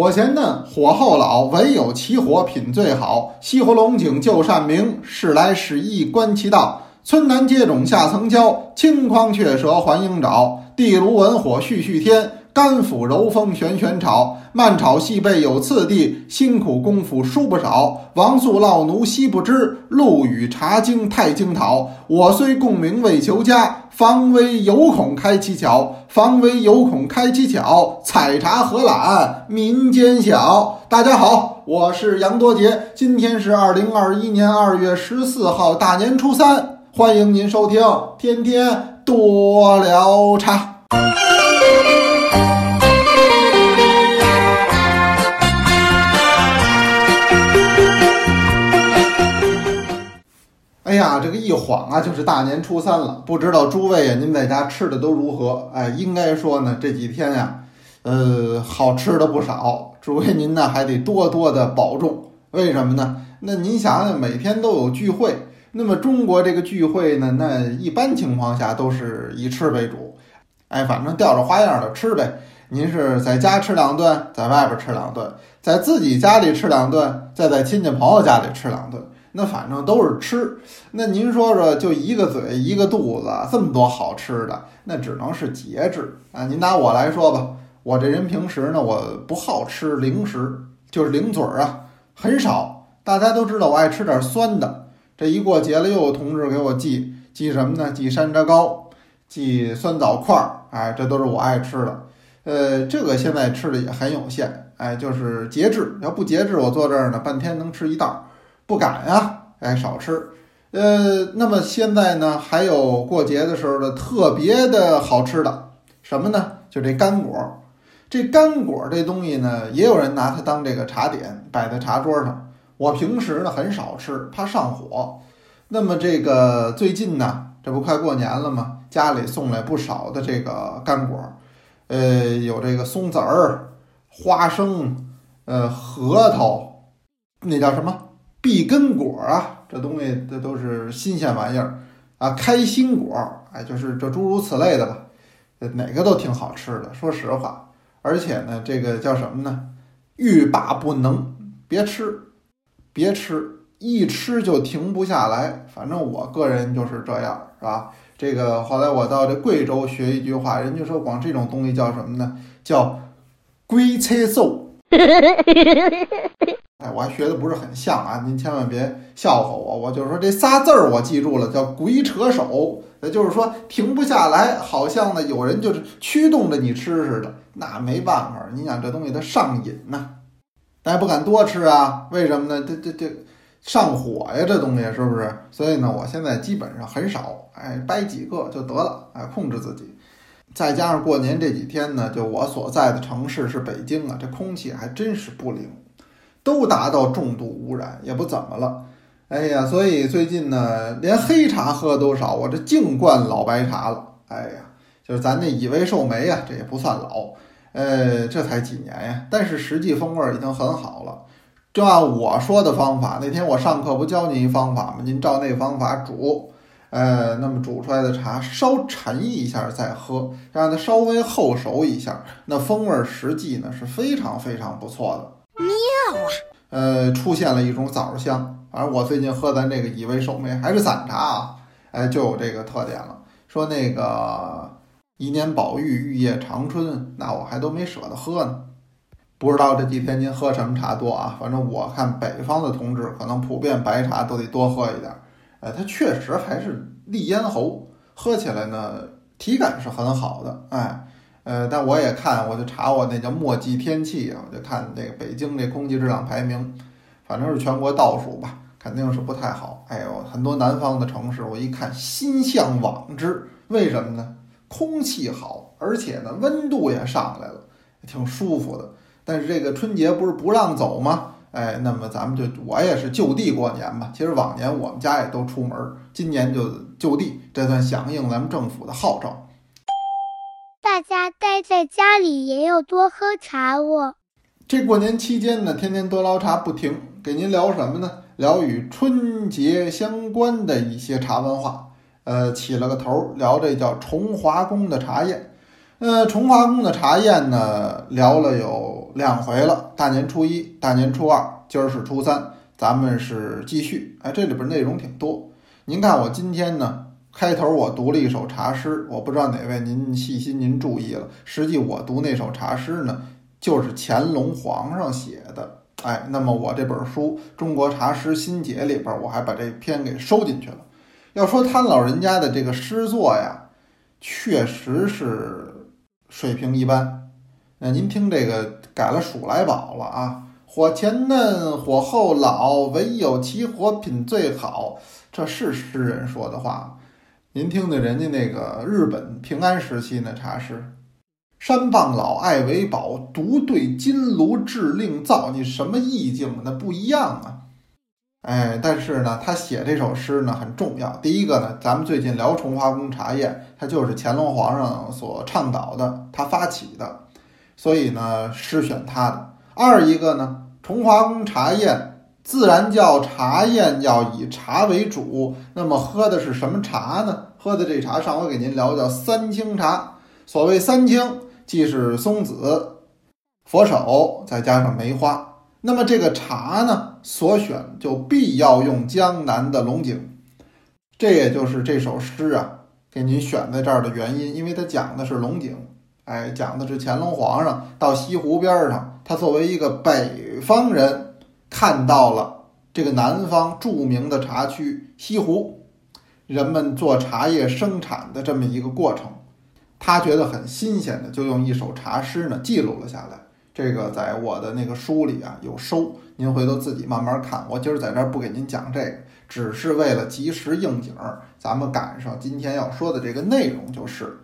火前嫩，火候老，唯有起火品最好。西湖龙井旧善名，时来时易观其道。村南接踵下层椒，青筐雀舌还鹰爪。地炉文火续续天，甘腐柔风旋旋炒。慢炒细备有次第，辛苦功夫殊不少。王素烙奴惜不知，陆羽茶经太精讨。我虽共名未求佳，防微有恐开其巧。防微有恐开其巧，采茶何懒民间小。大家好，我是杨多杰，今天是二零二一年二月十四号，大年初三，欢迎您收听《天天多聊茶》。哎呀，这个一晃啊，就是大年初三了。不知道诸位呀，您在家吃的都如何？哎，应该说呢，这几天呀，呃，好吃的不少。诸位您呢，还得多多的保重。为什么呢？那您想想，每天都有聚会，那么中国这个聚会呢，那一般情况下都是以吃为主。哎，反正吊着花样的吃呗。您是在家吃两顿，在外边吃两顿，在自己家里吃两顿，再在亲戚朋友家里吃两顿。那反正都是吃，那您说说，就一个嘴一个肚子，这么多好吃的，那只能是节制啊。您拿我来说吧，我这人平时呢，我不好吃零食，就是零嘴儿啊，很少。大家都知道我爱吃点酸的，这一过节了，又有同志给我寄寄什么呢？寄山楂糕，寄酸枣块儿，哎，这都是我爱吃的。呃，这个现在吃的也很有限，哎，就是节制。要不节制，我坐这儿呢，半天能吃一袋儿。不敢呀，哎，少吃。呃，那么现在呢，还有过节的时候的特别的好吃的什么呢？就这干果。这干果这东西呢，也有人拿它当这个茶点摆在茶桌上。我平时呢很少吃，怕上火。那么这个最近呢，这不快过年了吗？家里送来不少的这个干果，呃，有这个松子儿、花生、呃，核桃，那叫什么？碧根果啊，这东西这都是新鲜玩意儿啊！开心果，哎，就是这诸如此类的吧，哪个都挺好吃的。说实话，而且呢，这个叫什么呢？欲罢不能，别吃，别吃，一吃就停不下来。反正我个人就是这样，是吧？这个后来我到这贵州学一句话，人家说光这种东西叫什么呢？叫龟车寿。我还学的不是很像啊，您千万别笑话我。我就是说这仨字儿我记住了，叫“鬼扯手”，也就是说停不下来，好像呢有人就是驱动着你吃似的。那没办法，你想这东西它上瘾呐，咱也不敢多吃啊。为什么呢？这这这上火呀，这东西是不是？所以呢，我现在基本上很少，哎，掰几个就得了，哎，控制自己。再加上过年这几天呢，就我所在的城市是北京啊，这空气还真是不灵。都达到重度污染，也不怎么了。哎呀，所以最近呢，连黑茶喝都少，我这净灌老白茶了。哎呀，就是咱那以为寿眉呀，这也不算老，呃，这才几年呀，但是实际风味已经很好了。就按我说的方法，那天我上课不教您一方法吗？您照那方法煮，呃，那么煮出来的茶稍沉一下再喝，让它稍微后熟一下，那风味实际呢是非常非常不错的。妙啊！呃，出现了一种枣香，反正我最近喝咱这个以为寿眉还是散茶啊，哎，就有这个特点了。说那个一年宝玉，玉叶长春，那我还都没舍得喝呢。不知道这几天您喝什么茶多啊？反正我看北方的同志可能普遍白茶都得多喝一点。哎，它确实还是利咽喉，喝起来呢体感是很好的。哎。呃，但我也看，我就查我那叫墨迹天气啊，我就看这个北京这空气质量排名，反正是全国倒数吧，肯定是不太好。哎呦，很多南方的城市，我一看心向往之。为什么呢？空气好，而且呢温度也上来了，挺舒服的。但是这个春节不是不让走吗？哎，那么咱们就我也是就地过年吧。其实往年我们家也都出门，今年就就地，这算响应咱们政府的号召。大家待在家里也要多喝茶哦。这过年期间呢，天天多捞茶不停，给您聊什么呢？聊与春节相关的一些茶文化。呃，起了个头，聊这叫崇华宫的茶宴。呃，崇华宫的茶宴呢，聊了有两回了，大年初一、大年初二，今儿是初三，咱们是继续。哎，这里边内容挺多。您看我今天呢，开头我读了一首茶诗，我不知道哪位您细心您注意了，实际我读那首茶诗呢，就是乾隆皇上写的。哎，那么我这本书《中国茶诗新解》里边，我还把这篇给收进去了。要说他老人家的这个诗作呀，确实是水平一般。那您听这个改了数来宝了啊，火前嫩，火后老，唯有其火品最好，这是诗人说的话。您听听人家那个日本平安时期那茶诗。山傍老，爱为宝，独对金炉制令造。你什么意境？那不一样啊！哎，但是呢，他写这首诗呢很重要。第一个呢，咱们最近聊崇华宫茶宴，它就是乾隆皇上所倡导的，他发起的，所以呢，诗选他的。二一个呢，崇华宫茶宴自然叫茶宴，要以茶为主。那么喝的是什么茶呢？喝的这茶，上回给您聊叫三清茶。所谓三清。既是松子、佛手，再加上梅花，那么这个茶呢，所选就必要用江南的龙井，这也就是这首诗啊给您选在这儿的原因，因为它讲的是龙井，哎，讲的是乾隆皇上到西湖边上，他作为一个北方人，看到了这个南方著名的茶区西湖，人们做茶叶生产的这么一个过程。他觉得很新鲜的，就用一首茶诗呢记录了下来。这个在我的那个书里啊有收，您回头自己慢慢看。我今儿在这儿不给您讲这个，只是为了及时应景儿，咱们赶上今天要说的这个内容就是。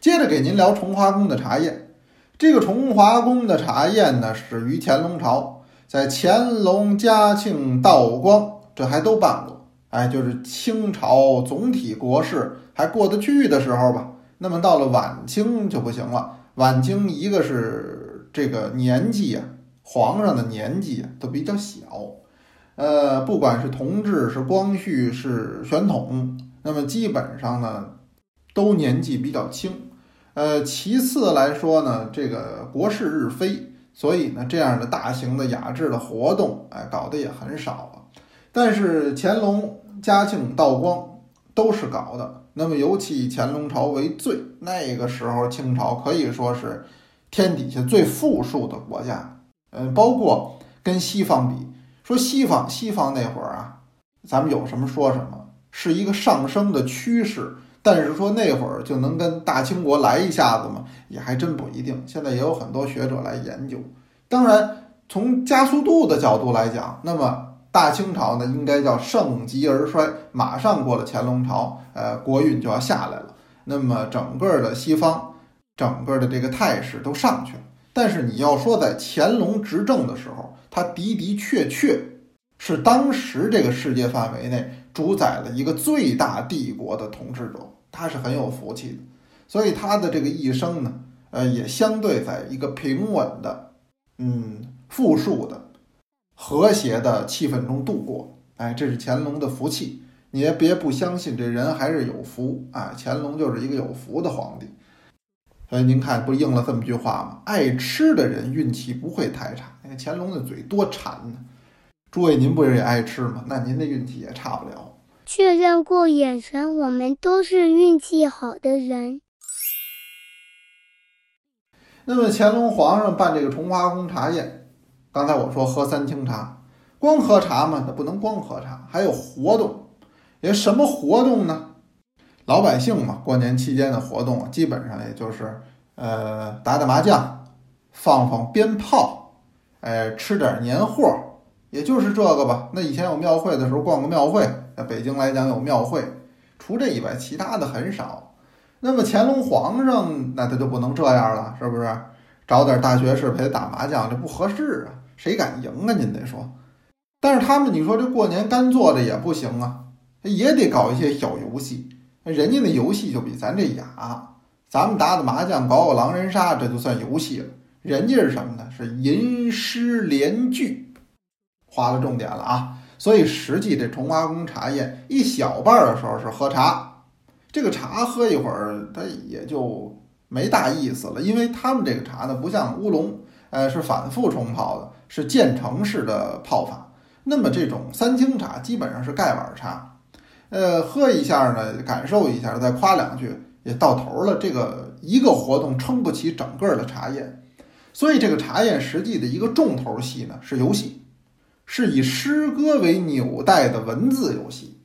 接着给您聊崇华宫的茶宴。这个崇华宫的茶宴呢，始于乾隆朝，在乾隆、嘉庆、道光这还都办过。哎，就是清朝总体国事还过得去的时候吧。那么到了晚清就不行了。晚清一个是这个年纪啊，皇上的年纪啊都比较小，呃，不管是同治、是光绪、是宣统，那么基本上呢都年纪比较轻。呃，其次来说呢，这个国事日非，所以呢这样的大型的雅致的活动，哎，搞得也很少了。但是乾隆、嘉庆、道光都是搞的。那么，尤其乾隆朝为最，那个时候清朝可以说是天底下最富庶的国家。嗯，包括跟西方比，说西方西方那会儿啊，咱们有什么说什么，是一个上升的趋势。但是说那会儿就能跟大清国来一下子吗？也还真不一定。现在也有很多学者来研究。当然，从加速度的角度来讲，那么。大清朝呢，应该叫盛极而衰，马上过了乾隆朝，呃，国运就要下来了。那么整个的西方，整个的这个态势都上去了。但是你要说在乾隆执政的时候，他的的确确是当时这个世界范围内主宰了一个最大帝国的统治者，他是很有福气的。所以他的这个一生呢，呃，也相对在一个平稳的，嗯，富庶的。和谐的气氛中度过，哎，这是乾隆的福气。你也别不相信，这人还是有福啊！乾隆就是一个有福的皇帝。所以您看，不应了这么句话吗？爱吃的人运气不会太差。你看乾隆的嘴多馋呢。诸位，您不是也爱吃吗？那您的运气也差不了。确认过眼神，我们都是运气好的人。那么乾隆皇上办这个重华宫茶宴。刚才我说喝三清茶，光喝茶嘛，那不能光喝茶，还有活动。也什么活动呢？老百姓嘛，过年期间的活动啊，基本上也就是呃打打麻将，放放鞭炮，哎，吃点年货，也就是这个吧。那以前有庙会的时候，逛个庙会。在北京来讲有庙会，除这以外，其他的很少。那么乾隆皇上，那他就不能这样了，是不是？找点大学士陪他打麻将，这不合适啊。谁敢赢啊？您得说，但是他们，你说这过年干坐着也不行啊，也得搞一些小游戏。人家那游戏就比咱这雅，咱们打打麻将，搞搞狼人杀，这就算游戏了。人家是什么呢？是吟诗联句，划了重点了啊。所以实际这崇华宫茶宴一小半的时候是喝茶，这个茶喝一会儿，它也就没大意思了，因为他们这个茶呢，不像乌龙。呃，是反复冲泡的，是渐成式的泡法。那么这种三清茶基本上是盖碗茶，呃，喝一下呢，感受一下，再夸两句，也到头了。这个一个活动撑不起整个的茶宴，所以这个茶宴实际的一个重头戏呢是游戏，是以诗歌为纽带的文字游戏。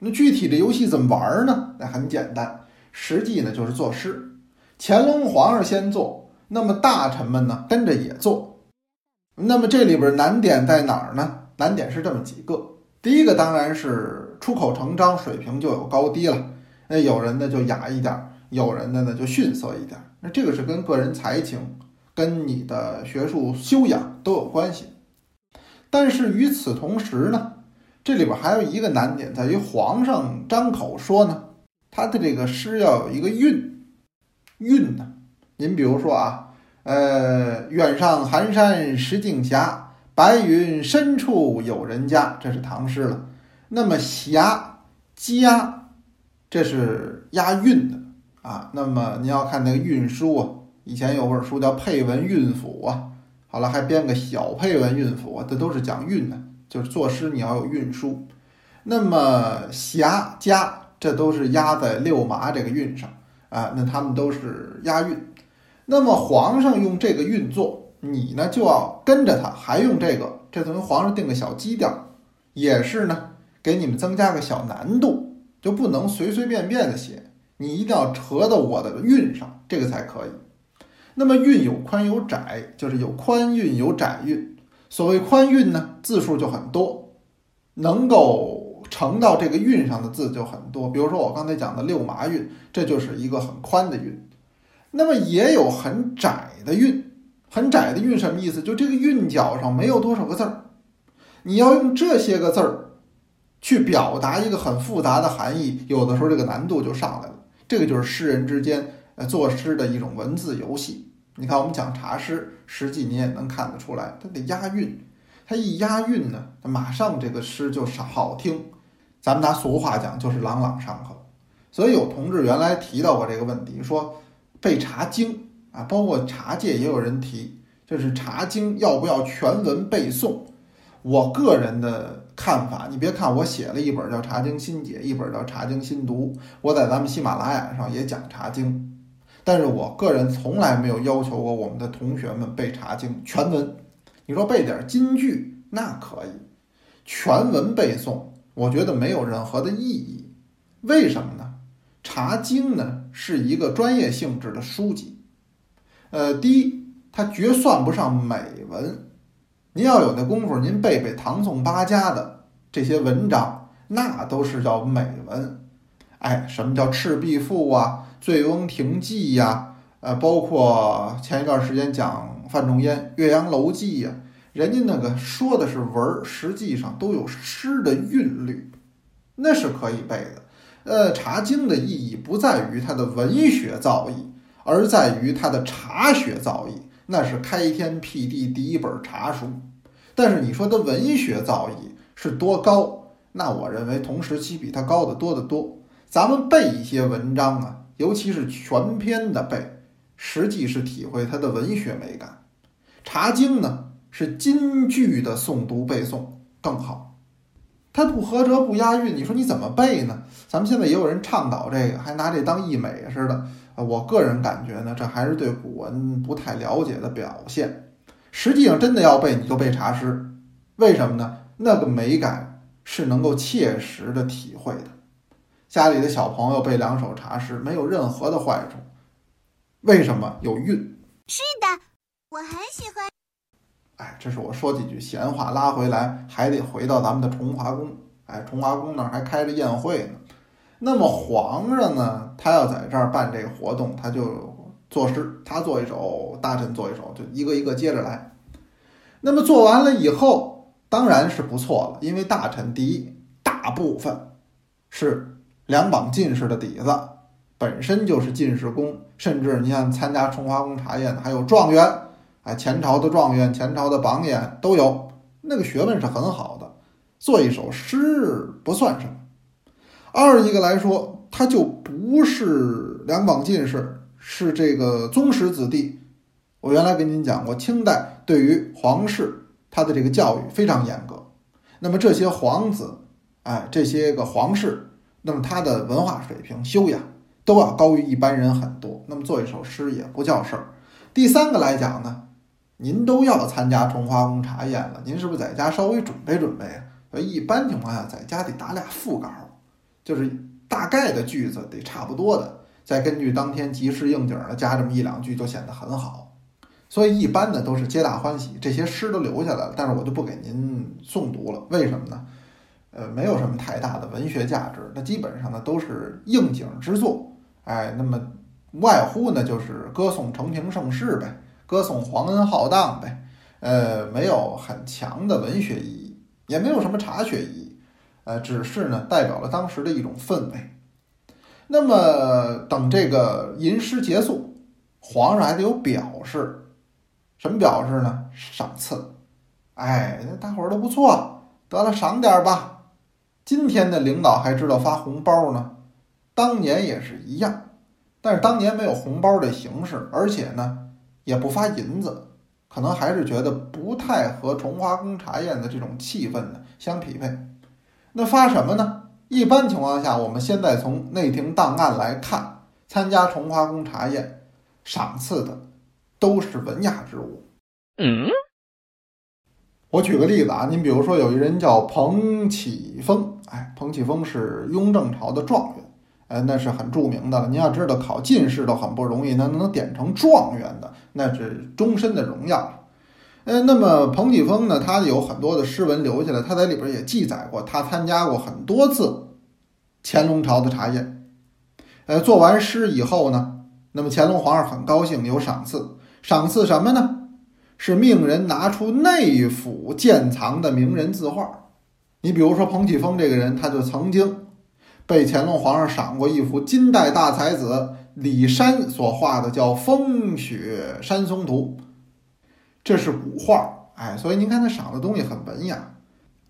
那具体的游戏怎么玩呢？那很简单，实际呢就是作诗。乾隆皇上先做，那么大臣们呢跟着也做。那么这里边难点在哪儿呢？难点是这么几个。第一个当然是出口成章，水平就有高低了。那有人呢就雅一点，有人的呢就逊色一点。那这个是跟个人才情、跟你的学术修养都有关系。但是与此同时呢？这里边还有一个难点，在于皇上张口说呢，他的这个诗要有一个韵，韵呢。您比如说啊，呃，远上寒山石径斜，白云深处有人家，这是唐诗了。那么斜家，这是押韵的啊。那么您要看那个韵书啊，以前有本书叫《配文韵府》啊，好了还编个小配文韵府，这都是讲韵的。就是作诗你要有韵书，那么霞家这都是压在六麻这个韵上啊，那他们都是押韵。那么皇上用这个韵作，你呢就要跟着他，还用这个，这等于皇上定个小基调，也是呢给你们增加个小难度，就不能随随便便的写，你一定要扯到我的韵上，这个才可以。那么韵有宽有窄，就是有宽韵有窄韵。所谓宽韵呢，字数就很多，能够承到这个韵上的字就很多。比如说我刚才讲的六麻韵，这就是一个很宽的韵。那么也有很窄的韵，很窄的韵什么意思？就这个韵脚上没有多少个字儿，你要用这些个字儿去表达一个很复杂的含义，有的时候这个难度就上来了。这个就是诗人之间呃作诗的一种文字游戏。你看，我们讲茶诗，实际你也能看得出来，它得押韵，它一押韵呢，马上这个诗就是好听。咱们拿俗话讲，就是朗朗上口。所以有同志原来提到过这个问题，说背茶经啊，包括茶界也有人提，就是茶经要不要全文背诵？我个人的看法，你别看我写了一本叫《茶经新解》，一本叫《茶经新读》，我在咱们喜马拉雅上也讲茶经。但是我个人从来没有要求过我们的同学们背《茶经》全文。你说背点金句那可以，全文背诵，我觉得没有任何的意义。为什么呢？《茶经》呢是一个专业性质的书籍，呃，第一，它绝算不上美文。您要有那功夫，您背背唐宋八家的这些文章，那都是叫美文。哎，什么叫《赤壁赋》啊？《醉翁亭记》呀，呃，包括前一段时间讲范仲淹《岳阳楼记》呀，人家那个说的是文，实际上都有诗的韵律，那是可以背的。呃，《茶经》的意义不在于它的文学造诣，而在于它的茶学造诣，那是开天辟地第一本茶书。但是你说的文学造诣是多高？那我认为同时期比它高的多得多。咱们背一些文章啊。尤其是全篇的背，实际是体会它的文学美感。茶经呢是金句的诵读背诵更好，它不合辙不押韵，你说你怎么背呢？咱们现在也有人倡导这个，还拿这当艺美似的啊。我个人感觉呢，这还是对古文不太了解的表现。实际上真的要背，你就背茶诗，为什么呢？那个美感是能够切实的体会的。家里的小朋友背两首茶诗，没有任何的坏处。为什么有韵？是的，我很喜欢。哎，这是我说几句闲话，拉回来还得回到咱们的崇华宫。哎，崇华宫那儿还开着宴会呢。那么皇上呢，他要在这儿办这个活动，他就作诗，他做一首，大臣做一首，就一个一个接着来。那么做完了以后，当然是不错了，因为大臣第一大部分是。两榜进士的底子本身就是进士功，甚至你像参加重华宫茶宴的还有状元，哎，前朝的状元、前朝的榜眼都有，那个学问是很好的。做一首诗不算什么。二一个来说，他就不是两榜进士，是这个宗室子弟，我原来跟您讲过，清代对于皇室他的这个教育非常严格。那么这些皇子，哎，这些个皇室，那么他的文化水平、修养都要高于一般人很多。那么做一首诗也不叫事儿。第三个来讲呢，您都要参加重华宫茶宴了，您是不是在家稍微准备准备啊？所以一般情况下，在家得打俩副稿，就是大概的句子得差不多的，再根据当天即时应景的加这么一两句，就显得很好。所以一般的都是皆大欢喜，这些诗都留下来了，但是我就不给您诵读了。为什么呢？呃，没有什么太大的文学价值，那基本上呢都是应景之作。哎，那么外乎呢就是歌颂承平盛世呗，歌颂皇恩浩荡呗。呃，没有很强的文学意义，也没有什么茶学意义。呃，只是呢代表了当时的一种氛围。那么等这个吟诗结束，皇上还得有表示。什么表示呢？赏赐，哎，大伙儿都不错，得了赏点吧。今天的领导还知道发红包呢，当年也是一样，但是当年没有红包的形式，而且呢也不发银子，可能还是觉得不太和重华宫茶宴的这种气氛呢相匹配。那发什么呢？一般情况下，我们现在从内廷档案来看，参加重华宫茶宴赏赐的。都是文雅之物。嗯，我举个例子啊，您比如说有一人叫彭启丰，哎，彭启丰是雍正朝的状元，哎，那是很著名的了。您要知道，考进士都很不容易，那能点成状元的，那是终身的荣耀。呃，那么彭启丰呢，他有很多的诗文留下来，他在里边也记载过，他参加过很多次乾隆朝的茶宴。呃，做完诗以后呢，那么乾隆皇上很高兴，有赏赐。赏赐什么呢？是命人拿出内府建藏的名人字画。你比如说彭启丰这个人，他就曾经被乾隆皇上赏过一幅金代大才子李山所画的，叫《风雪山松图》，这是古画。哎，所以您看他赏的东西很文雅。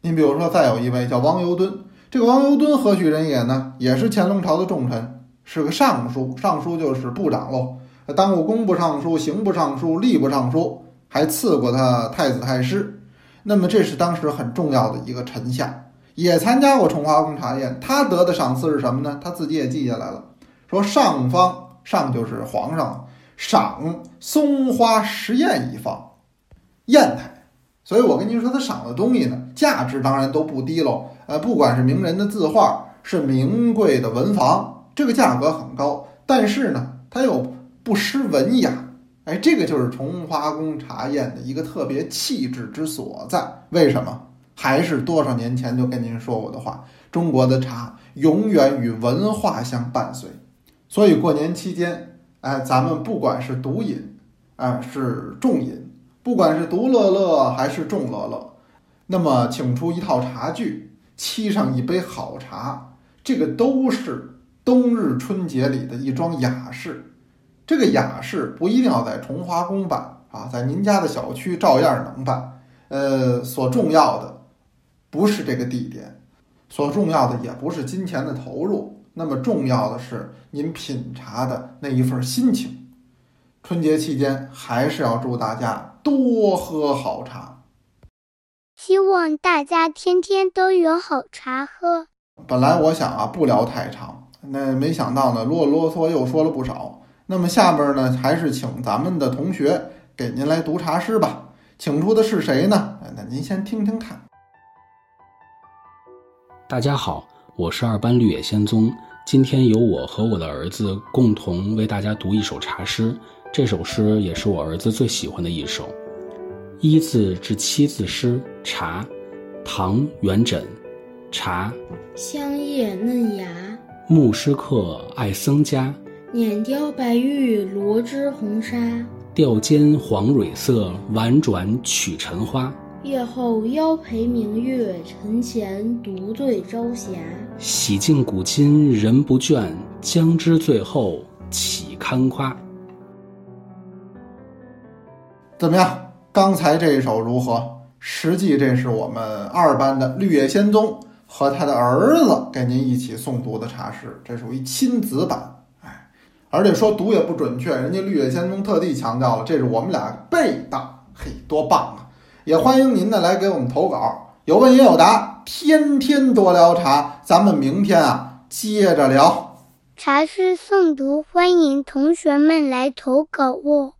您比如说，再有一位叫汪尤敦，这个汪尤敦何许人也呢？也是乾隆朝的重臣，是个尚书，尚书就是部长喽。当过工部尚书、刑部尚书、吏部尚书，还赐过他太子太师。那么这是当时很重要的一个臣下，也参加过重华宫茶宴。他得的赏赐是什么呢？他自己也记下来了，说上方上就是皇上赏松花石砚一方，砚台。所以我跟您说，他赏的东西呢，价值当然都不低喽。呃，不管是名人的字画，是名贵的文房，这个价格很高。但是呢，他又不失文雅，哎，这个就是重华宫茶宴的一个特别气质之所在。为什么？还是多少年前就跟您说过的话：中国的茶永远与文化相伴随。所以过年期间，哎，咱们不管是独饮，啊，是重饮，不管是独乐乐还是众乐乐，那么请出一套茶具，沏上一杯好茶，这个都是冬日春节里的一桩雅事。这个雅士不一定要在崇华宫办啊，在您家的小区照样能办。呃，所重要的不是这个地点，所重要的也不是金钱的投入，那么重要的是您品茶的那一份心情。春节期间还是要祝大家多喝好茶，希望大家天天都有好茶喝。本来我想啊不聊太长，那没想到呢啰啰嗦又说了不少。那么下边呢，还是请咱们的同学给您来读茶诗吧。请出的是谁呢？那您先听听看。大家好，我是二班绿野仙踪。今天由我和我的儿子共同为大家读一首茶诗。这首诗也是我儿子最喜欢的一首。一字至七字诗，茶，唐元稹。茶，香叶嫩芽，牧师客爱僧家。碾雕白玉罗织红纱，吊肩黄蕊色，婉转曲尘花。夜后邀陪明月，晨前独醉朝霞。洗尽古今人不倦，将知最后岂堪夸？怎么样？刚才这一首如何？实际这是我们二班的绿野仙踪和他的儿子给您一起诵读的茶诗，这属于亲子版。而且说读也不准确，人家绿野仙踪特地强调了，这是我们俩背的，嘿，多棒啊！也欢迎您呢来给我们投稿，有问也有答，天天多聊茶，咱们明天啊接着聊。茶诗诵读，欢迎同学们来投稿哦。